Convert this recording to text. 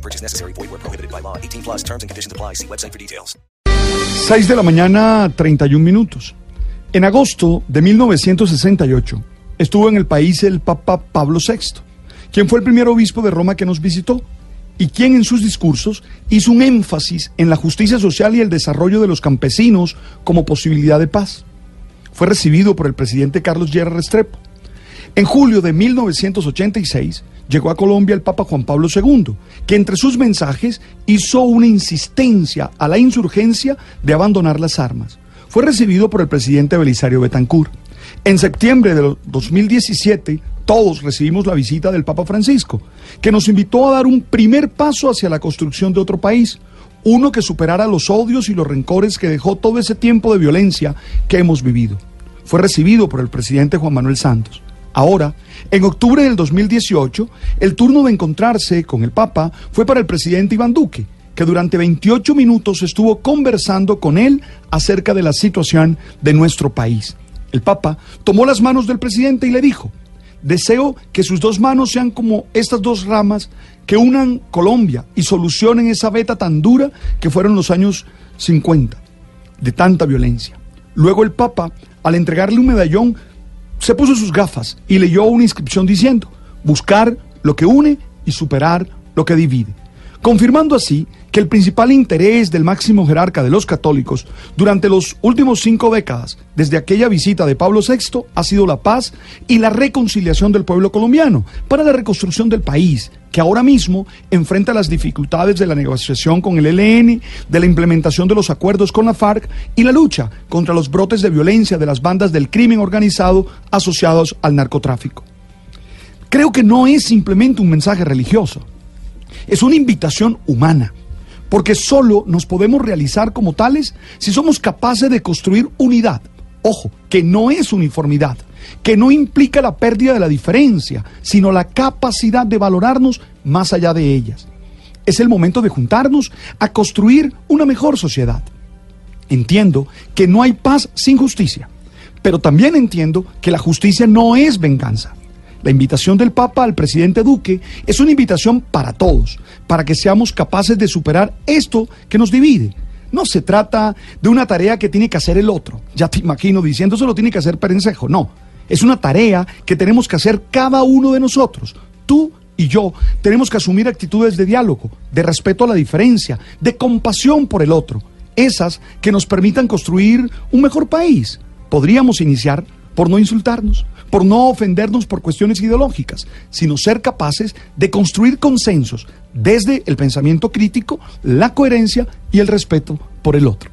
Purchase necessary. Void where prohibited by law. 18 plus terms and conditions apply. See website for details. 6 de la mañana, 31 minutos. En agosto de 1968 estuvo en el país el Papa Pablo VI, quien fue el primer obispo de Roma que nos visitó y quien en sus discursos hizo un énfasis en la justicia social y el desarrollo de los campesinos como posibilidad de paz. Fue recibido por el presidente Carlos Llera Restrepo. En julio de 1986 llegó a Colombia el Papa Juan Pablo II, que entre sus mensajes hizo una insistencia a la insurgencia de abandonar las armas. Fue recibido por el presidente Belisario Betancourt. En septiembre de 2017, todos recibimos la visita del Papa Francisco, que nos invitó a dar un primer paso hacia la construcción de otro país, uno que superara los odios y los rencores que dejó todo ese tiempo de violencia que hemos vivido. Fue recibido por el presidente Juan Manuel Santos. Ahora, en octubre del 2018, el turno de encontrarse con el Papa fue para el presidente Iván Duque, que durante 28 minutos estuvo conversando con él acerca de la situación de nuestro país. El Papa tomó las manos del presidente y le dijo, deseo que sus dos manos sean como estas dos ramas que unan Colombia y solucionen esa veta tan dura que fueron los años 50, de tanta violencia. Luego el Papa, al entregarle un medallón, se puso sus gafas y leyó una inscripción diciendo, buscar lo que une y superar lo que divide, confirmando así que el principal interés del máximo jerarca de los católicos durante los últimos cinco décadas, desde aquella visita de Pablo VI, ha sido la paz y la reconciliación del pueblo colombiano para la reconstrucción del país, que ahora mismo enfrenta las dificultades de la negociación con el ELN, de la implementación de los acuerdos con la FARC y la lucha contra los brotes de violencia de las bandas del crimen organizado asociados al narcotráfico. Creo que no es simplemente un mensaje religioso, es una invitación humana, porque solo nos podemos realizar como tales si somos capaces de construir unidad. Ojo, que no es uniformidad, que no implica la pérdida de la diferencia, sino la capacidad de valorarnos más allá de ellas. Es el momento de juntarnos a construir una mejor sociedad. Entiendo que no hay paz sin justicia, pero también entiendo que la justicia no es venganza. La invitación del Papa al presidente Duque es una invitación para todos, para que seamos capaces de superar esto que nos divide. No se trata de una tarea que tiene que hacer el otro. Ya te imagino diciendo eso lo tiene que hacer Perencejo. No, es una tarea que tenemos que hacer cada uno de nosotros. Tú y yo tenemos que asumir actitudes de diálogo, de respeto a la diferencia, de compasión por el otro. Esas que nos permitan construir un mejor país. Podríamos iniciar por no insultarnos, por no ofendernos por cuestiones ideológicas, sino ser capaces de construir consensos desde el pensamiento crítico, la coherencia y el respeto por el otro.